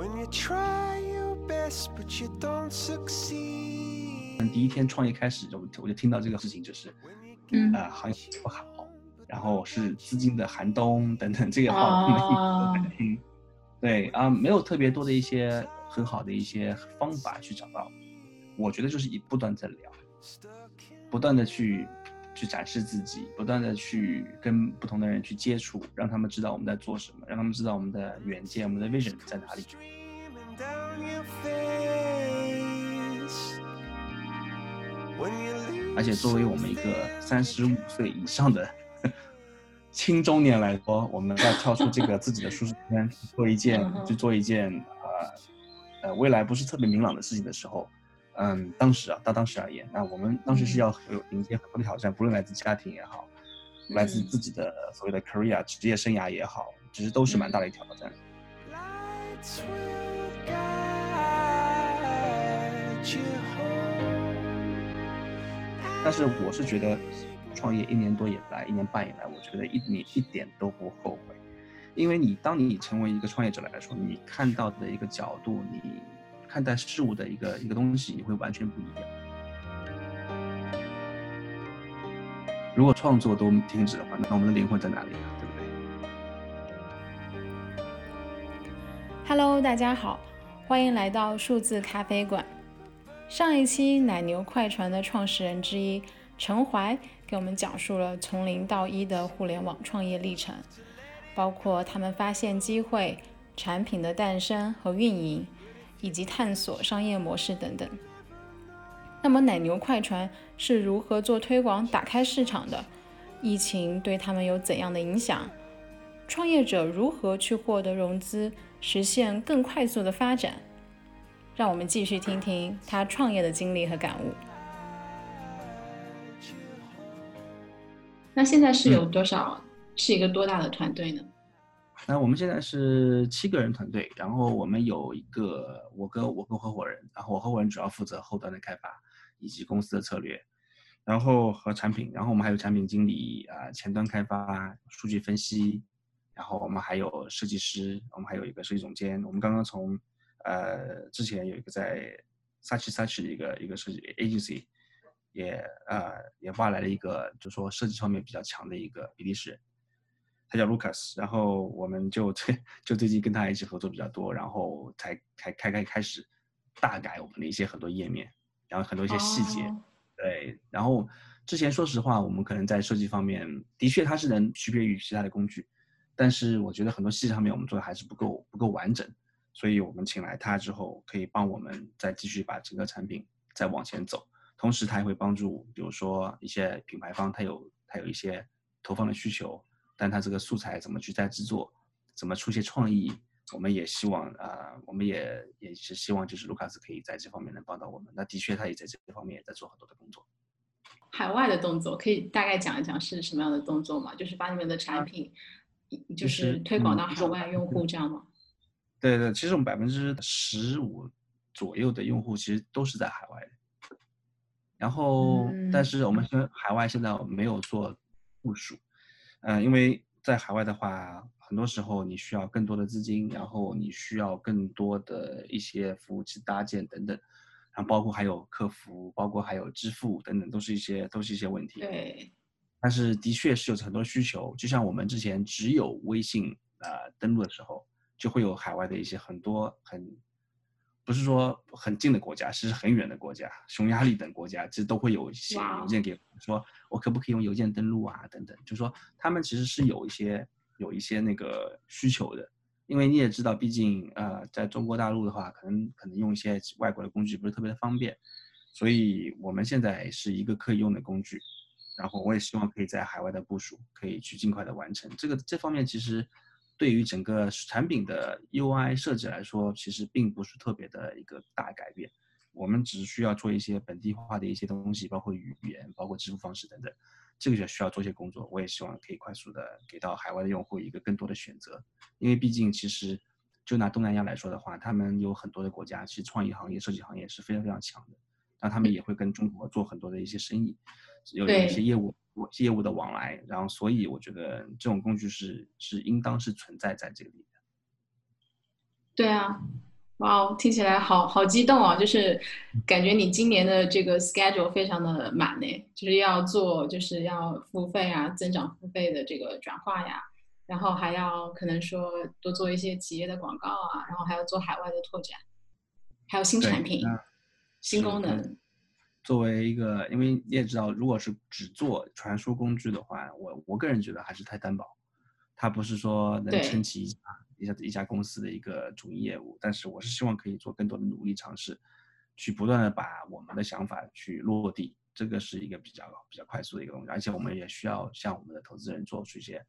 When you try your best, but you don't succeed. 第一天创业开始就我就听到这个事情，就是，嗯呃，行业不好，然后是资金的寒冬等等这个话，我们一直都在听。对啊、没有特别多的一些很好的一些方法去找到。我觉得就是一不断在聊，不断的去去展示自己，不断的去跟不同的人去接触，让他们知道我们在做什么，让他们知道我们的远见、我们的 vision 在哪里。Streaming down your face. When you leave 而且作为我们一个三十五岁以上的 青中年来说，我们要跳出这个自己的舒适圈，去做一件去做一件呃呃未来不是特别明朗的事情的时候，嗯，当时啊，到当时而言，那我们当时是要有迎接很多的挑战，不论来自家庭也好，来自嗯。自己的所谓的 career 职业生涯也好，其实都是蛮大的一个挑战。但是我是觉得，创业一年多以来，一年半以来，我觉得一你一点都不后悔，因为你当你成为一个创业者来说，你看到的一个角度，你看待事物的一个一个东西，你会完全不一样。如果创作都停止的话，那我们的灵魂在哪里啊？对不对？Hello，大家好，欢迎来到数字咖啡馆。上一期奶牛快船的创始人之一陈怀给我们讲述了从零到一的互联网创业历程，包括他们发现机会、产品的诞生和运营，以及探索商业模式等等。那么奶牛快船是如何做推广、打开市场的？疫情对他们有怎样的影响？创业者如何去获得融资，实现更快速的发展？让我们继续听听他创业的经历和感悟。那现在是有多少？是一个多大的团队呢？那我们现在是七个人团队，然后我们有一个我跟我跟合伙人，然后我合伙人主要负责后端的开发以及公司的策略，然后和产品，然后我们还有产品经理啊、前端开发、数据分析，然后我们还有设计师，我们还有一个设计总监。我们刚刚从呃之前有一个在 Such Such 的一个一个设计 agency，也呃也挖来了一个就说设计方面比较强的一个比利时人。他叫 Lucas，然后我们就 就最近跟他一起合作比较多，然后才开开开开始大改我们的一些很多页面，然后很多一些细节，哦对，然后之前说实话，我们可能在设计方面的确它是能区别于其他的工具，但是我觉得很多细节上面我们做的还是不够不够完整，所以我们请来他之后，可以帮我们再继续把整个产品再往前走，同时他也会帮助，比如说一些品牌方，他有他有一些投放的需求。但他这个素材怎么去再制作，怎么出些创意，我们也希望啊、呃我们也也是希望就是卢卡斯可以在这方面能帮到我们。那的确，他也在这方面也在做很多的工作。海外的动作可以大概讲一讲是什么样的动作吗？就是把你们的产品，就就是是推广到海外用户这样吗？对对，其实我们百分之十五左右的用户其实都是在海外的。然后，但嗯是我们现在海外现在没有做部署，嗯、因为在海外的话，很多时候你需要更多的资金，然后你需要更多的一些服务器搭建等等，然后包括还有客服，包括还有支付等等，都是一些都是一些问题。对，但是的确是有很多需求，就像我们之前只有微信呃登录的时候，就会有海外的一些很多很不是说很近的国家，是很远的国家，匈牙利等国家，其实都会有写哇哦邮件给我说，我可不可以用邮件登录啊等等，就说他们其实是有一些有一些那个需求的，因为你也知道，毕竟呃在中国大陆的话，可能可能用一些外国的工具不是特别的方便，所以我们现在是一个可以用的工具。然后我也希望可以在海外的部署可以去尽快的完成。这个这方面，其实对于整个产品的 UI 设计来说，其实并不是特别的一个大改变。我们只需要做一些本地化的一些东西，包括语言、包括支付方式等等，这个就需要做一些工作。我也希望可以快速的给到海外的用户一个更多的选择，因为毕竟其实就拿东南亚来说的话，他们有很多的国家，其实创意行业、设计行业是非常非常强的，那他们也会跟中国做很多的一些生意。有有一些业务业务的往来，然后所以我觉得这种工具是是应当是存在在这个里面。对啊，哇哦，听起来好好激动啊！就是感觉你今年的这个 schedule 非常的满呢，就是要做，就是要付费啊，增长付费的这个转化呀，然后还要可能说多做一些企业的广告啊，然后还要做海外的拓展，还有新产品、新功能。作为一个，因为你也知道，如果是只做传输工具的话，我我个人觉得还是太单薄，它不是说能撑起一家。一家一家公司的一个主营业务，但是我是希望可以做更多的努力尝试，去不断的把我们的想法去落地，这个是一个比较比较快速的一个东西，而且我们也需要向我们的投资人做出一些，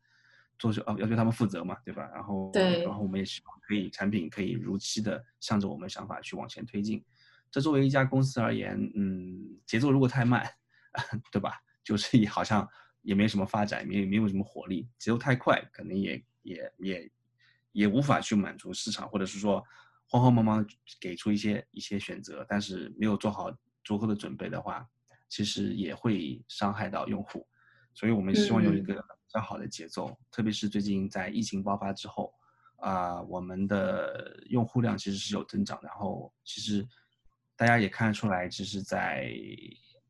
做出哦要求他们负责嘛，对吧？然后对，然后我们也希望可以产品可以如期的向着我们想法去往前推进，这作为一家公司而言，嗯，节奏如果太慢，对吧？就是也好像也没什么发展，没没有什么活力，节奏太快，可能也也也。也无法去满足市场，或者是说慌慌忙忙给出一些一些选择，但是没有做好足够的准备的话，其实也会伤害到用户。所以我们希望有一个比较好的节奏，特别是最近在疫情爆发之后，啊，我们的用户量其实是有增长，然后其实大家也看得出来，其实在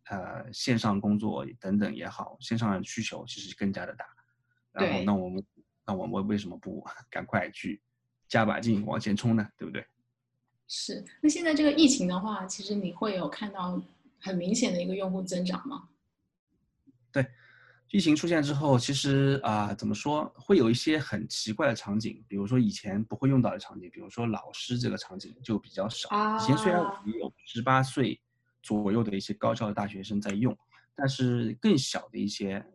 呃线上工作等等也好，线上的需求其实更加的大。然后那我们。那我们为什么不 赶快去加把劲往前冲呢？对不对？是。那现在这个疫情的话，其实你会有看到很明显的一个用户增长吗？对，疫情出现之后，其实啊，怎么说，会有一些很奇怪的场景，比如说以前不会用到的场景，比如说老师这个场景就比较少。以前虽然我们有十八岁左右的一些高校的大学生在用，但是更小的一些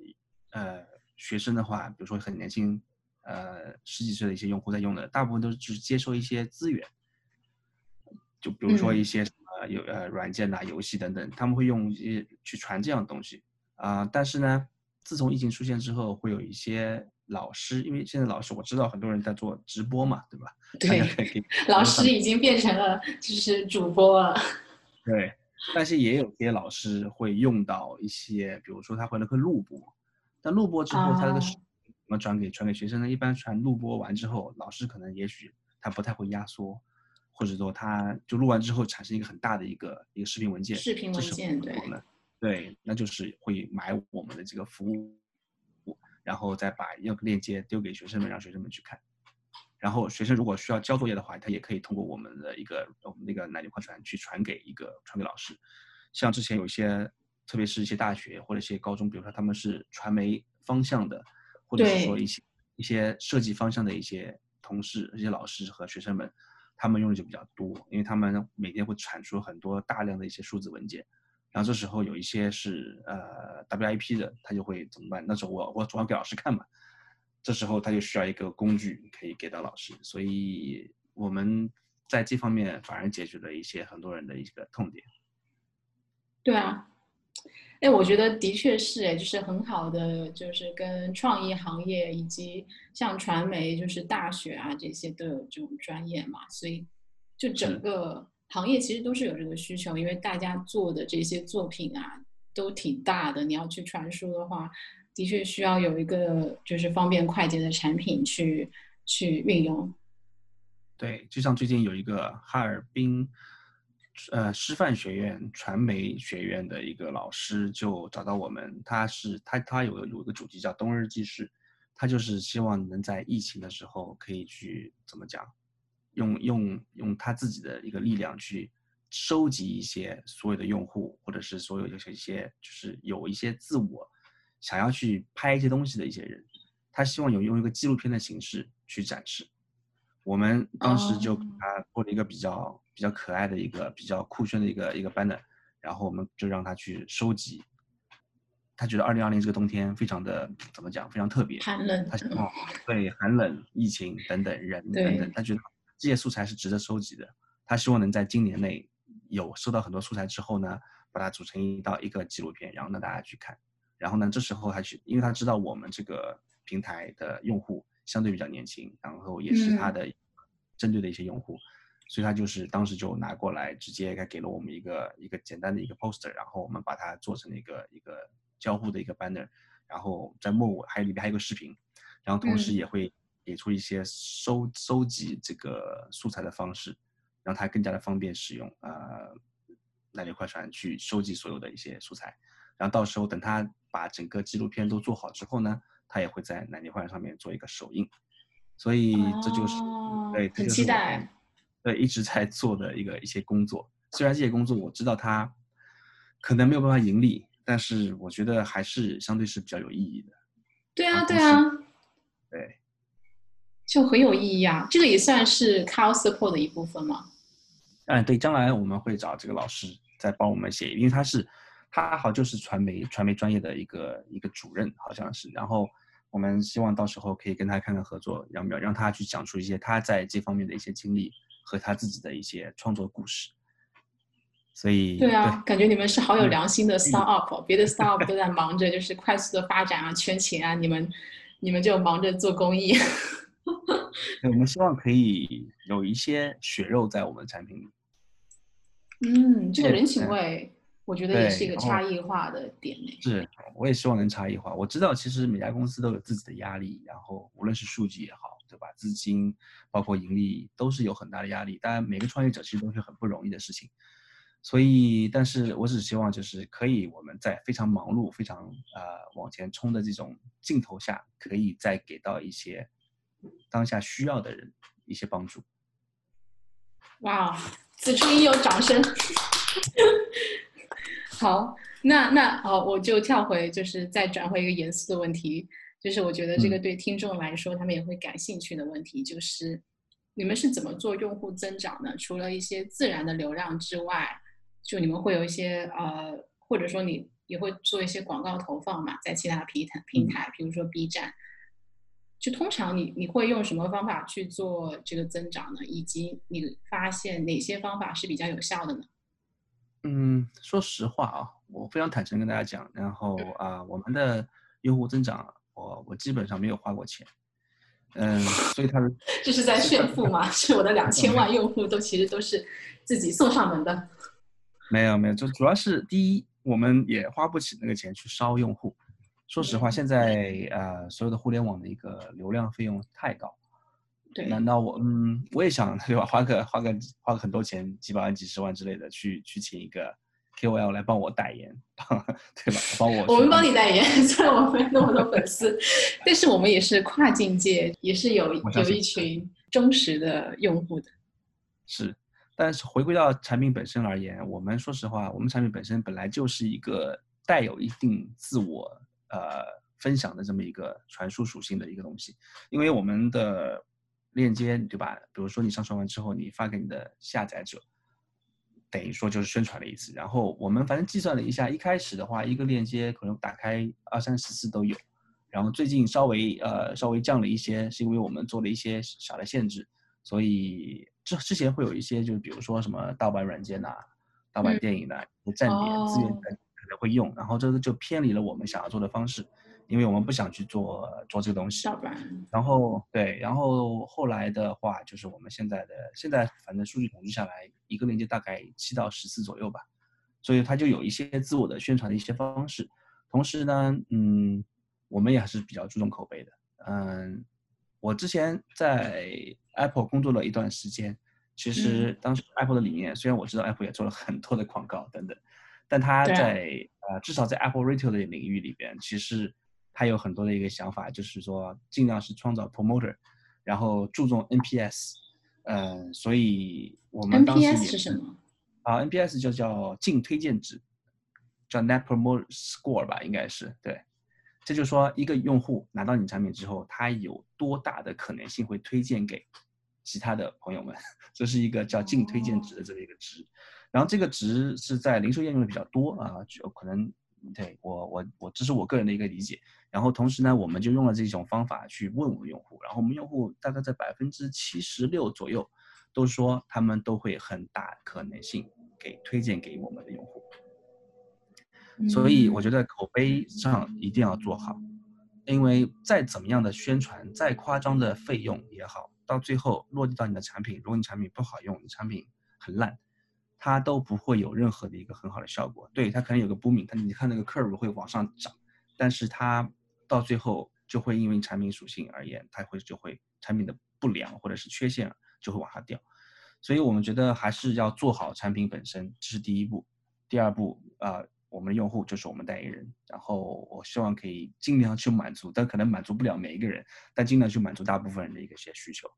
呃学生的话，比如说很年轻。呃，十几岁的一些用户在用的，大部分都是只接收一些资源，就比如说一些呃有呃软件呐、游戏等等，他们会用一些去传这样的东西啊。但是呢，自从疫情出现之后，会有一些老师，因为现在老师我知道很多人在做直播嘛，对吧？对，老师已经变成了就是主播了。对，但是也有些老师会用到一些，比如说他会那个录播，但录播之后他这个。怎么转给传给学生呢？一般传录播完之后，老师可能也许他不太会压缩，或者说他就录完之后产生一个很大的一个一个视频文件。视频文件对。对，那就是会买我们的这个服务，然后再把要链接丢给学生们，让学生们去看。然后学生如果需要交作业的话，他也可以通过我们的一个我们那个奶牛快传去传给一个传给老师。像之前有一些，特别是一些大学或者一些高中，比如说他们是传媒方向的。或者是说一些一些设计方向的一些同事、一些老师和学生们，他们用的就比较多，因为他们每天会产出很多大量的一些数字文件，然后这时候有一些是呃 WIP 的，他就会怎么办？那时候我我总要给老师看嘛，这时候他就需要一个工具可以给到老师，所以我们在这方面反而解决了一些很多人的一个痛点。对啊。哎，我觉得的确是哎，就是很好的，就是跟创意行业以及像传媒，就是大学啊这些都有这种专业嘛，所以就整个行业其实都是有这个需求，因为大家做的这些作品啊都挺大的，你要去传输的话，的确需要有一个就是方便快捷的产品去去运用。对，就像最近有一个哈尔滨。呃，师范学院传媒学院的一个老师就找到我们，他是他他有有一个主题叫冬日记事，他就是希望能在疫情的时候可以去怎么讲，用用用他自己的一个力量去收集一些所有的用户，或者是所有就是一些就是有一些自我想要去拍一些东西的一些人，他希望有用一个纪录片的形式去展示。我们当时就给他做了一个比较。比较可爱的一个比较酷炫的一个一个 banner，然后我们就让他去收集。他觉得二零二零这个冬天非常的怎么讲，非常特别，寒冷。他哦，对，寒冷、疫情等等人等等，他觉得这些素材是值得收集的。他希望能在今年内有收到很多素材之后呢，把它组成一道一个纪录片，然后让大家去看。然后呢，这时候他去，因为他知道我们这个平台的用户相对比较年轻，然后也是他的针对的一些用户。所以他就是当时就拿过来，直接给了我们一个一个简单的一个 poster，然后我们把它做成了一个一个交互的一个 banner，然后在末尾还有里面还有个视频，然后同时也会给出一些收收集这个素材的方式，让它更加的方便使用。呃，奶牛快船去收集所有的一些素材，然后到时候等他把整个纪录片都做好之后呢，他也会在奶牛快船上面做一个首映。所以这就是、哦对，很期待对一直在做的一个一些工作。虽然这些工作我知道它可能没有办法盈利，但是我觉得还是相对是比较有意义的。对啊，啊对啊，对，就很有意义啊。这个也算是 Cow Support 的一部分嘛。嗯，对，将来我们会找这个老师再帮我们写，因为他是他好就是传媒传媒专业的一个一个主任，好像是。然后我们希望到时候可以跟他看看合作，让让他去讲述一些他在这方面的一些经历和他自己的一些创作故事。所以对啊，感觉你们是好有嗯良心的 startup，哦别的 startup 都在忙着就是快速的发展啊、圈钱啊，你们你们就忙着做公益。对，我们希望可以有一些血肉在我们的产品里。嗯，这个人情嗯味，我觉得也是一个差异化的点。是，我也希望能差异化。我知道，其实每家公司都有自己的压力，然后无论是数据也好，对吧？资金包括盈利都是有很大的压力。当然，每个创业者其实都是很不容易的事情。所以，但是我只希望就是可以我们在非常忙碌、非常呃往前冲的这种镜头下，可以再给到一些当下需要的人一些帮助。哇，此处应有掌声。好，那那好，我就跳回，就是再转回一个严肃的问题，就是我觉得这个嗯对听众来说，他们也会感兴趣的问题，就是你们是怎么做用户增长的？除了一些自然的流量之外，就你们会有一些呃，或者说你也会做一些广告投放嘛，在其他平台平台，比如说 B 站。就通常你你会用什么方法去做这个增长呢？以及你发现哪些方法是比较有效的呢？嗯，说实话啊，我非常坦诚跟大家讲，然后啊、我们的用户增长，我我基本上没有花过钱，嗯，所以他的 这是在炫富吗？是我的两千万用户都其实都是自己送上门的。没有没有，就主要是第一，我们也花不起那个钱去烧用户。说实话，嗯现在呃，所有的互联网的一个流量费用太高，对，难道我嗯，我也想对吧？花个花个花个很多钱，几百万、几十万之类的，去去请一个 KOL 来帮我代言，对吧？帮我我们帮你代言，虽然我们没有那么多粉丝，但是我们也是跨境界，也是有有一群忠实的用户的。是，但是回归到产品本身而言，我们说实话，我们产品本身本来就是一个带有一定自我呃分享的这么一个传输属性的一个东西，因为我们的链接对吧？比如说你上传完之后，你发给你的下载者，等于说就是宣传了一次。然后我们反正计算了一下，一开始的话，一个链接可能打开二三十次都有。然后最近稍微呃稍微降了一些，是因为我们做了一些小的限制，所以之之前会有一些就是比如说什么盗版软件呐、盗版嗯电影呐、站点资源哦可能会用，然后这个就偏离了我们想要做的方式，因为我们不想去做做这个东西。然后对，然后后来的话，就是我们现在的现在反正数据统计下来，一个链接大概七到十次左右吧，所以它就有一些自我的宣传的一些方式。同时呢，嗯，我们也还是比较注重口碑的。嗯，我之前在 Apple 工作了一段时间，其实当时 Apple 的理念，虽然我知道 Apple 也做了很多的广告等等，但它对啊在呃至少在 Apple Retail 的领域里边，其实他有很多的一个想法，就是说尽量是创造 promoter，然后注重 NPS，嗯、所以我们当时也 NPS 是什么？啊，NPS 就叫净推荐值，叫 Net Promoter Score 吧，应该是对。这就是说，一个用户拿到你产品之后，他有多大的可能性会推荐给其他的朋友们？这是一个叫净推荐值的这么一个值。然后这个值是在零售业用的比较多啊，就可能对我我我这是我个人的一个理解。然后同时呢，我们就用了这种方法去问我们用户，然后我们用户大概在百分之七十六左右都说他们都会很大可能性给推荐给我们的用户。所以我觉得，得口碑上一定要做好，因为再怎么样的宣传，再夸张的费用也好，到最后落地到你的产品，如果你产品不好用，你产品很烂，它都不会有任何的一个很好的效果。对，它可能有个 booming，但你看那个 curve 会往上涨，但是它到最后就会因为产品属性而言，它会就会产品的不良或者是缺陷就会往下掉。所以我们觉得还是要做好产品本身，这是第一步。第二步啊、我们的用户就是我们代言人，然后我希望可以尽量去满足，但可能满足不了每一个人，但尽量去满足大部分人的一个些需求。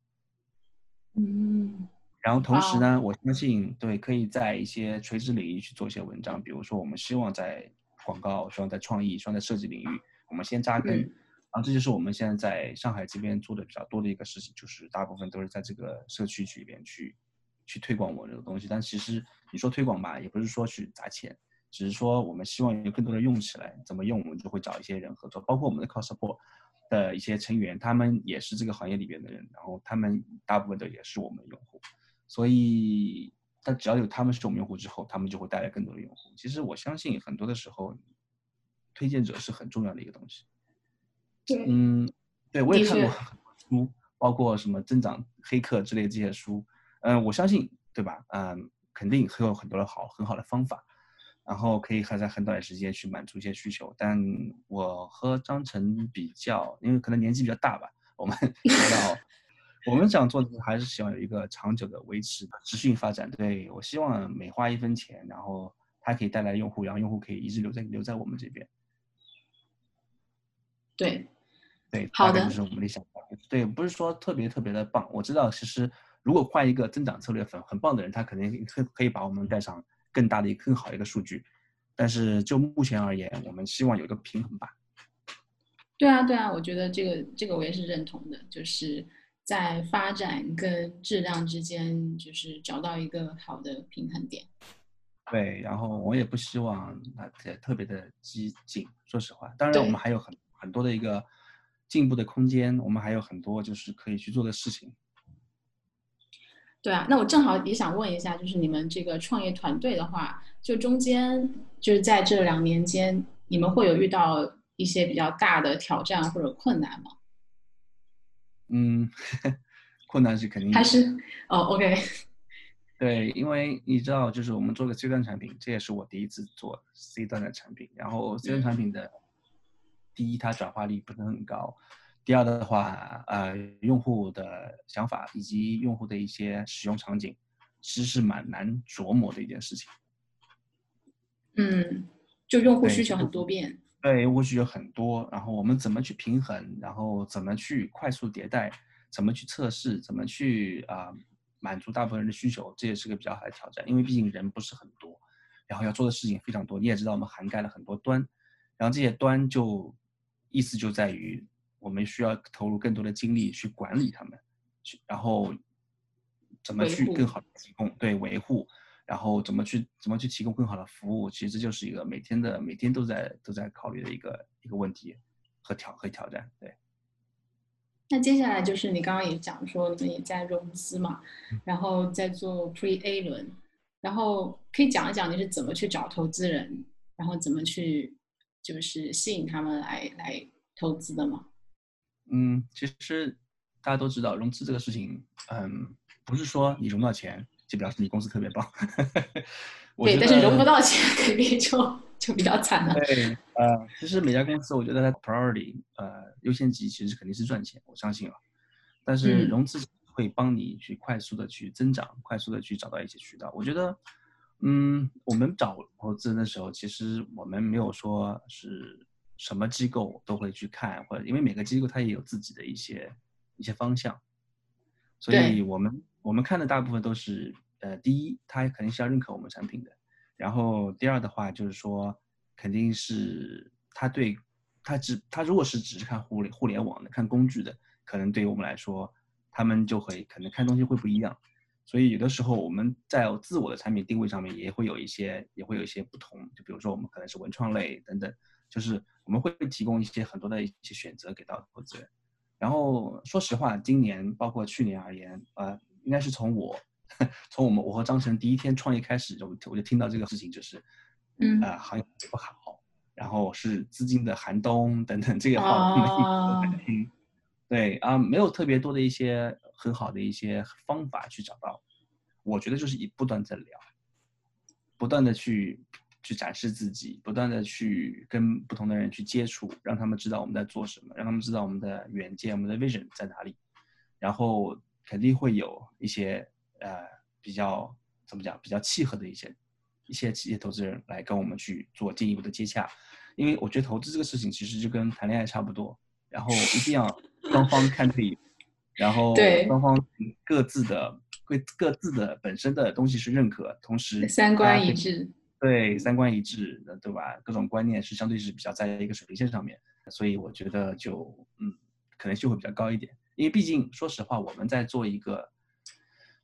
嗯，然后同时呢，我相信对可以在一些垂直领域去做一些文章，比如说我们希望在广告，希望在创意，希望在设计领域，我们先扎根。嗯。然后这就是我们现在在上海这边做的比较多的一个事情，就是大部分都是在这个社区里边去去推广我们这个东西。但其实你说推广吧，也不是说去砸钱，只是说我们希望有更多人用起来，怎么用我们就会找一些人合作，包括我们的 Cost Support 的一些成员，他们也是这个行业里边的人，然后他们大部分的也是我们的用户，所以但只要有他们是我们用户之后，他们就会带来更多的用户。其实我相信很多的时候，推荐者是很重要的一个东西。对，嗯，对我也看过很多书，包括什么增长黑客之类这些书。嗯，我相信，对吧？嗯，肯定会有很多的好很好的方法，然后可以还在很短的时间去满足一些需求。但我和张晨比较，因为可能年纪比较大吧，我们比较，我们想做的还是希望有一个长久的维持、持续发展。对我希望每花一分钱，然后它可以带来用户，然后用户可以一直留在留在我们这边。对，对，好的就是我们的想法。对，不是说特别特别的棒。我知道，其实如果换一个增长策略很很棒的人，他肯定可可以把我们带上更大的更好的一个数据。但是就目前而言，我们希望有一个平衡吧。对啊，对啊，我觉得这个这个我也是认同的，就是在发展跟质量之间，就是找到一个好的平衡点。对，然后我也不希望啊特特别的激进，说实话。当然，我们还有很很多的一个进步的空间，我们还有很多就是可以去做的事情。对啊，那我正好也想问一下，就是你们这个创业团队的话，就中间就是在这两年间，你们会有遇到一些比较大的挑战或者困难吗？嗯，困难是肯定有还是哦，OK，对，因为你知道，就是我们做个 C 端产品，这也是我第一次做 C 端的产品。然后 C 端产品的，第一，它转化率不是很高；第二的话，呃，用户的想法以及用户的一些使用场景，其实是蛮难琢磨的一件事情。嗯，就用户需求很多变，对，用户需求很多，然后我们怎么去平衡，然后怎么去快速迭代，怎么去测试，怎么去啊、满足大部分人的需求，这也是个比较好的挑战，因为毕竟人不是很多，然后要做的事情非常多。你也知道，我们涵盖了很多端，然后这些端就意思就在于我们需要投入更多的精力去管理他们，去然后怎么去更好的提供对维护。然后怎么去怎么去提供更好的服务，其实这就是一个每天的每天都在都在考虑的一个一个问题和挑和挑战。对，那接下来就是你刚刚也讲说，你们也在融资嘛，然后在做 Pre A 轮，然后可以讲一讲你是怎么去找投资人，然后怎么去就是吸引他们来来投资的吗？嗯，其实大家都知道融资这个事情，嗯，不是说你融到钱就表示你公司特别棒。我对，但是融不到钱肯定就就比较惨了。对，呃，其实每家公司我觉得它 priority 呃优先级其实肯定是赚钱，我相信啊。但是嗯融资会帮你去快速的去增长，快速的去找到一些渠道。我觉得，嗯，我们找投资人的时候，其实我们没有说是什么机构都会去看，或者因为每个机构它也有自己的一些一些方向，所以我们我们看的大部分都是呃，第一，他肯定是要认可我们产品的。然后第二的话就是说，肯定是他对他只他如果是只是看互联互联网的、看工具的，可能对于我们来说，他们就会可能看东西会不一样。所以有的时候我们在自我的产品定位上面也会有一些也会有一些不同。就比如说我们可能是文创类等等，就是我们会提供一些很多的一些选择给到投资人。然后说实话，今年包括去年而言，呃，应该是从我 从我们我和张晨第一天创业开始，就我就听到这个事情，就是，嗯呃，行业不好，然后是资金的寒冬等等这个话，我们一直都在听。对啊、没有特别多的一些很好的一些方法去找到，我觉得就是一不断在聊，不断的去去展示自己，不断的去跟不同的人去接触，让他们知道我们在做什么，让他们知道我们的远见、我们的 vision 在哪里，然后肯定会有一些呃比较怎么讲比较契合的一些一些企业投资人来跟我们去做进一步的接洽，因为我觉得投资这个事情其实就跟谈恋爱差不多，然后一定要双方看对眼，然后对双方各自的各各自的本身的东西是认可，同时三观一致。对，三观一致，对吧？各种观念是相对是比较在一个水平线上面，所以我觉得就嗯，可能性会比较高一点。因为毕竟说实话，我们在做一个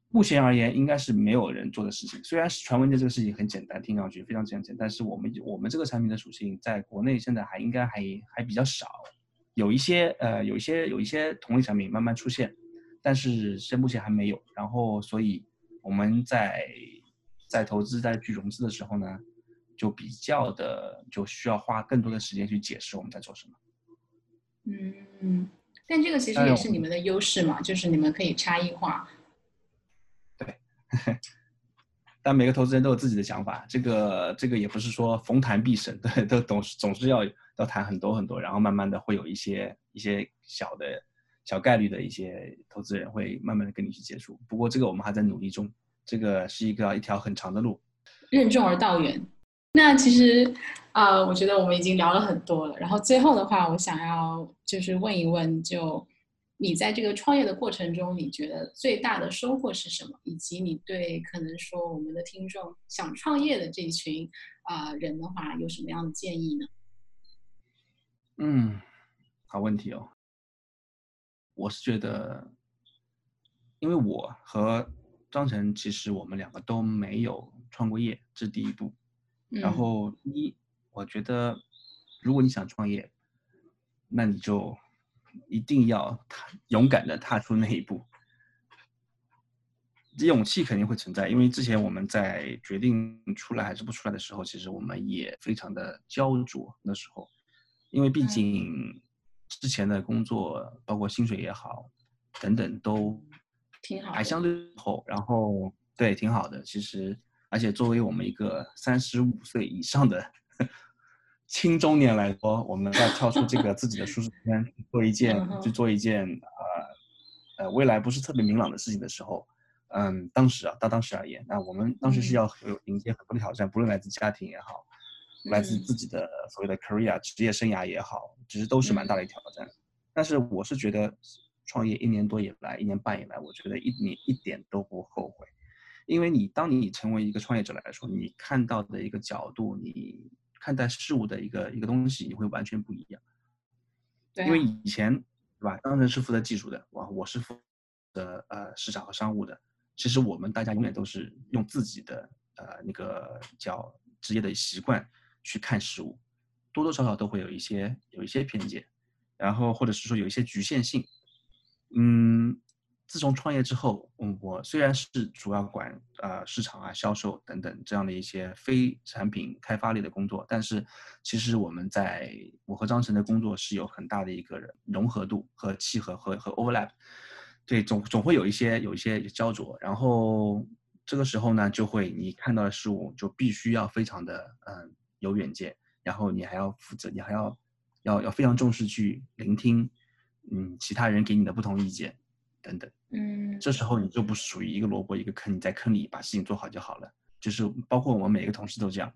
目前而言应该是没有人做的事情。虽然传文件这个事情很简单，听上去非常简单，但是我们我们这个产品的属性在国内现在还应该还还比较少，有一些呃有一些有一些同类产品慢慢出现，但是现目前还没有。然后所以我们在在投资在去融资的时候呢，就比较的就需要花更多的时间去解释我们在做什么。嗯，但这个其实也是你们的优势嘛，就是你们可以差异化。对 但每个投资人都有自己的想法，这个这个也不是说逢谈必胜，对，都总是总是要要谈很多很多，然后慢慢的会有一些一些小的小概率的一些投资人会慢慢的跟你去接触。不过这个我们还在努力中，这个是一个一条很长的路。任重而道远。那其实，呃，我觉得我们已经聊了很多了。然后最后的话，我想要就是问一问，就你在这个创业的过程中，你觉得最大的收获是什么？以及你对可能说我们的听众想创业的这一群啊、呃人的话，有什么样的建议呢？嗯，好问题哦。我是觉得，因为我和张晨其实我们两个都没有创过业，这是第一步。然嗯后一，我觉得如果你想创业，那你就一定要踏勇敢的踏出那一步。这勇气肯定会存在，因为之前我们在决定出来还是不出来的时候，其实我们也非常的焦灼。那时候，因为毕嗯竟之前的工作，包括薪水也好，等等都挺好还相对厚，然后对挺好的。其实，而且作为我们一个三十五岁以上的青中年来说，我们要跳出这个自己的舒适圈，去做一件去做一件呃呃未来不是特别明朗的事情的时候，嗯，当时啊，到当时而言，那我们当时是嗯。要有迎接很多的挑战，不论来自家庭也好，来自嗯。自己的所谓的 career 职业生涯也好，其实都是蛮大的一挑战。但是我是觉得，创业一年多以来，一年半以来，我觉得一你一点都不后悔，因为你当你成为一个创业者来说，你看到的一个角度，你看待事物的一个一个东西，你会完全不一样。对啊因为以前对吧，当时是负责技术的，我我是负责呃市场和商务的。其实我们大家永远都是用自己的呃那个叫职业的习惯去看事物，多多少少都会有一些有一些偏见，然后或者是说有一些局限性。嗯，自从创业之后，嗯，我虽然是主要管呃市场啊、销售等等这样的一些非产品开发类的工作，但是其实我们在我和张晨的工作是有很大的一个融合度和契合和和 overlap，对，总总会有一些有一些焦灼，然后这个时候呢，就会你看到的事物就必须要非常的嗯有远见，然后你还要负责，你还要要要非常重视去聆听，嗯，其他人给你的不同意见等等。嗯这时候你就不属于一个萝卜一个坑，你在坑里把事情做好就好了。就是包括我们每个同事都这样，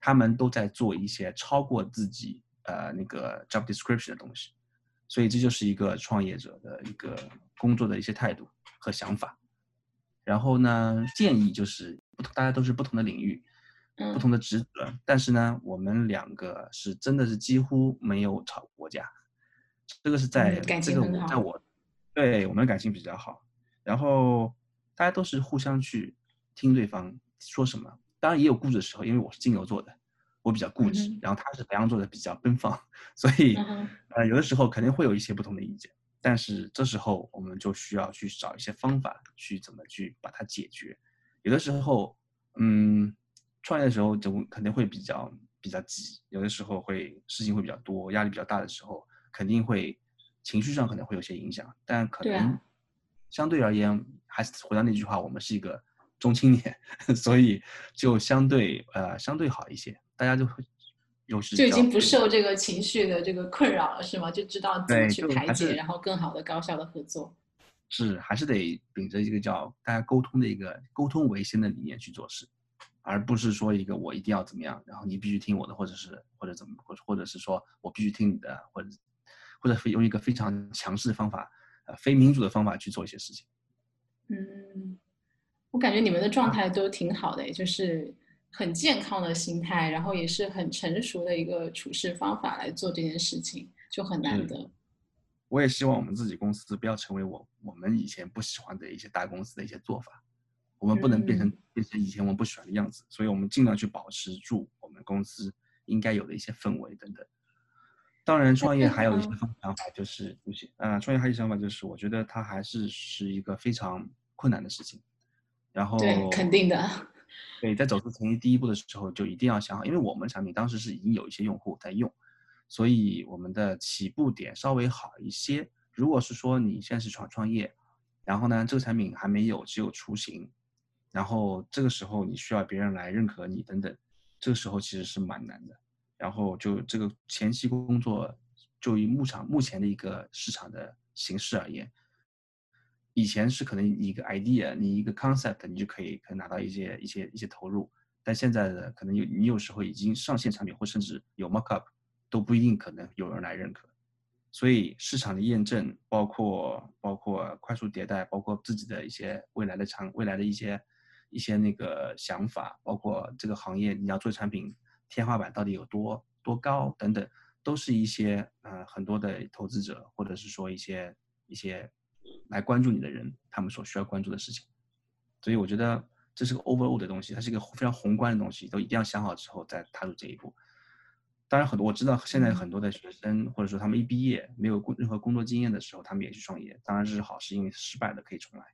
他们都在做一些超过自己呃那个 job description 的东西，所以这就是一个创业者的一个工作的一些态度和想法。然后呢，建议就是不同，大家都是不同的领域，不同的职责，但是呢，我们两个是真的是几乎没有吵过架，这个是在、这个我在我对我们的感情比较好，然后大家都是互相去听对方说什么，当然也有固执的时候，因为我是金牛座的，我比较固执，嗯然后他是白羊座的，比较奔放，所以、嗯呃有的时候肯定会有一些不同的意见，但是这时候我们就需要去找一些方法去怎么去把它解决，有的时候嗯创业的时候就肯定会比较比较急，有的时候会事情会比较多，压力比较大的时候，肯定会情绪上可能会有些影响，但可能相对而言，还是回到那句话，我们是一个中青年，所以就相对呃相对好一些，大家就会有是就已经不受这个情绪的这个困扰了，是吗？就知道怎么去排解，然后更好的、高效的合作。是还是得秉着一个叫大家沟通的一个沟通为先的理念去做事，而不是说一个我一定要怎么样，然后你必须听我的，或者是或者怎么，或者或者是说我必须听你的，或者或者用一个非常强势的方法，呃，非民主的方法去做一些事情。嗯，我感觉你们的状态都挺好的，就是很健康的心态，然后也是很成熟的一个处事方法来做这件事情，就很难得。我也希望我们自己公司不要成为我我们以前不喜欢的一些大公司的一些做法，我们不能变成变成以前我们不喜欢的样子，所以我们尽量去保持住我们公司应该有的一些氛围等等。当然，创业还有一些方想法，就是不行啊。创业还有一些想法，就是我觉得它还是是一个非常困难的事情。然后对，肯定的。对，在走出成绩第一步的时候，就一定要想好，因为我们产品当时是已经有一些用户在用。所以我们的起步点稍微好一些。如果是说你现在是创创业，然后呢，这个产品还没有，只有雏形，然后这个时候你需要别人来认可你等等，这个时候其实是蛮难的。然后就这个前期工作，就以牧场目前的一个市场的形式而言，以前是可能你一个 idea，你一个 concept，你就可以可以拿到一些一些一些投入，但现在的可能有你有时候已经上线产品，或甚至有 mock up，。都不一定可能有人来认可，所以市场的验证，包括包括快速迭代，包括自己的一些未来的长未来的一些一些那个想法，包括这个行业你要做产品天花板到底有多多高等等，都是一些呃很多的投资者或者是说一些一些来关注你的人他们所需要关注的事情，所以我觉得这是个 overall 的东西，它是一个非常宏观的东西，都一定要想好之后再踏入这一步。当然，很多我知道，现在很多的学生或者说他们一毕业没有工任何工作经验的时候，他们也去创业，当然这是好事，因为失败了可以重来。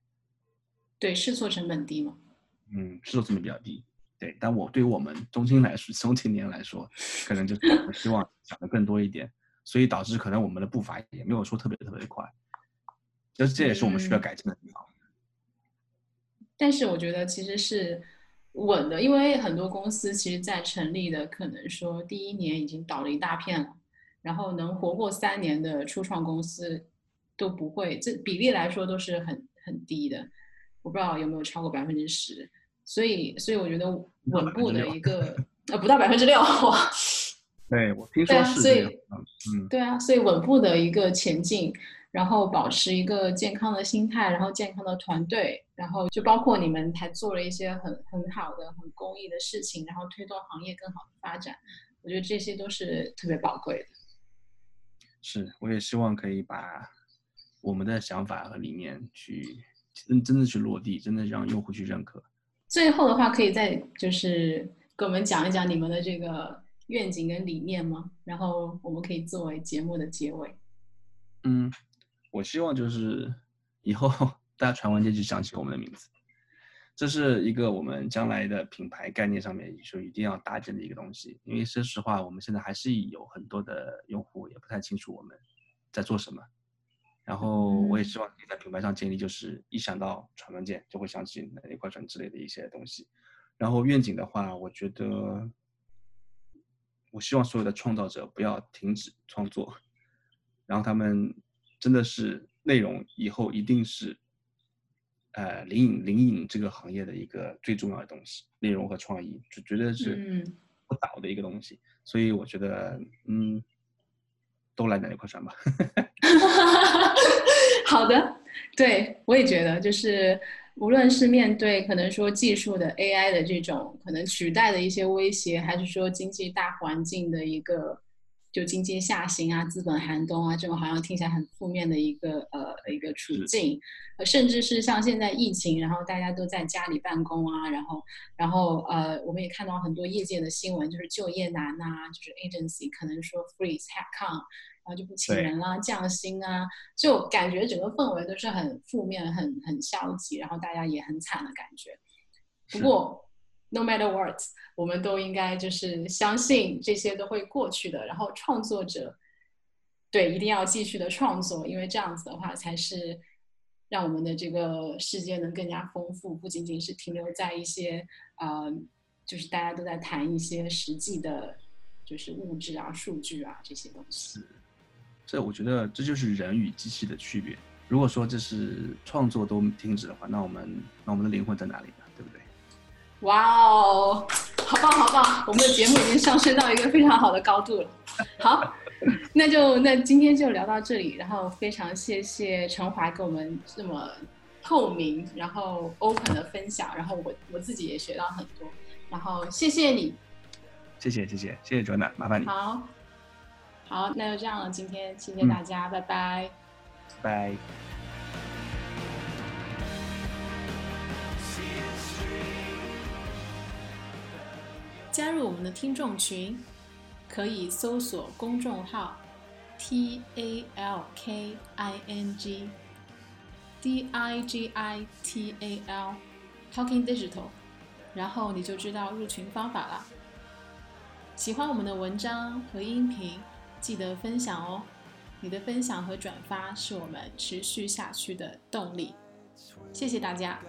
对，试错成本低嘛？嗯，试错成本比较低。对，但我对于我们中青来说，中青年来说，可能就希望 想的更多一点，所以导致可能我们的步伐也没有说特别特别快，就是这也是我们需要改进的地方。但是我觉得其实是。稳的，因为很多公司其实，在成立的可能说第一年已经倒了一大片了，然后能活过三年的初创公司都不会，这比例来说都是很很低的，我不知道有没有超过百分之十，所以所以我觉得稳步的一个呃不到百分之六，对我听说是，这样嗯，对啊，所以稳步的一个前进。然后保持一个健康的心态，然后健康的团队，然后就包括你们还做了一些很很好的、很公益的事情，然后推动行业更好的发展。我觉得这些都是特别宝贵的。是，我也希望可以把我们的想法和理念去真真的去落地，真的让用户去认可。最后的话，可以再就是跟我们讲一讲你们的这个愿景跟理念吗？然后我们可以作为节目的结尾。嗯。我希望就是以后 大家传完街就想起我们的名字，这是一个我们将来的品牌概念上面就一定要搭建的一个东西。因为说实话，我们现在还是有很多的用户也不太清楚我们在做什么。然后我也希望可以在品牌上建立，就是一想到传文件就会想起哪一块传之类的一些东西。然后愿景的话，我觉得我希望所有的创造者不要停止创作，然后他们。真的是内容以后一定是，呃，灵隐灵隐这个行业的一个最重要的东西，内容和创意就绝对是不倒的一个东西。所以我觉得，嗯，都来奶牛快传吧。好的，对我也觉得，就是无论是面对可能说技术的 AI 的这种可能取代的一些威胁，还是说经济大环境的一个。就经济下行啊，资本寒冬啊，这种好像听起来很负面的一个呃一个处境，呃，甚至是像现在疫情，然后大家都在家里办公啊，然后然后呃，我们也看到很多业界的新闻，就是就业难呐，就是 agency 可能说 freeze headcount，然后就不请人啦，降薪啊，就感觉整个氛围都是很负面、很很消极，然后大家也很惨的感觉。不过。No matter what，我们都应该就是相信这些都会过去的。然后创作者，对，一定要继续的创作，因为这样子的话才是让我们的这个世界能更加丰富，不仅仅是停留在一些呃，就是大家都在谈一些实际的，就是物质啊、数据啊这些东西。这我觉得这就是人与机器的区别。如果说这是创作都停止的话，那我们那我们的灵魂在哪里呢？对不对？哇哦，好棒好棒！我们的节目已经上升到一个非常好的高度了。好，那就那今天就聊到这里，然后非常谢谢陈华给我们这么透明然后 open 的分享，然后我我自己也学到很多，然后谢谢你。谢谢谢谢谢谢 Joanna，麻烦你。好，好，那就这样了，今天谢谢大家，拜拜。拜。加入我们的听众群，可以搜索公众号 T A L K I N G D I G I T A L Talking Digital，然后你就知道入群方法了。喜欢我们的文章和音频，记得分享哦。你的分享和转发是我们持续下去的动力。谢谢大家。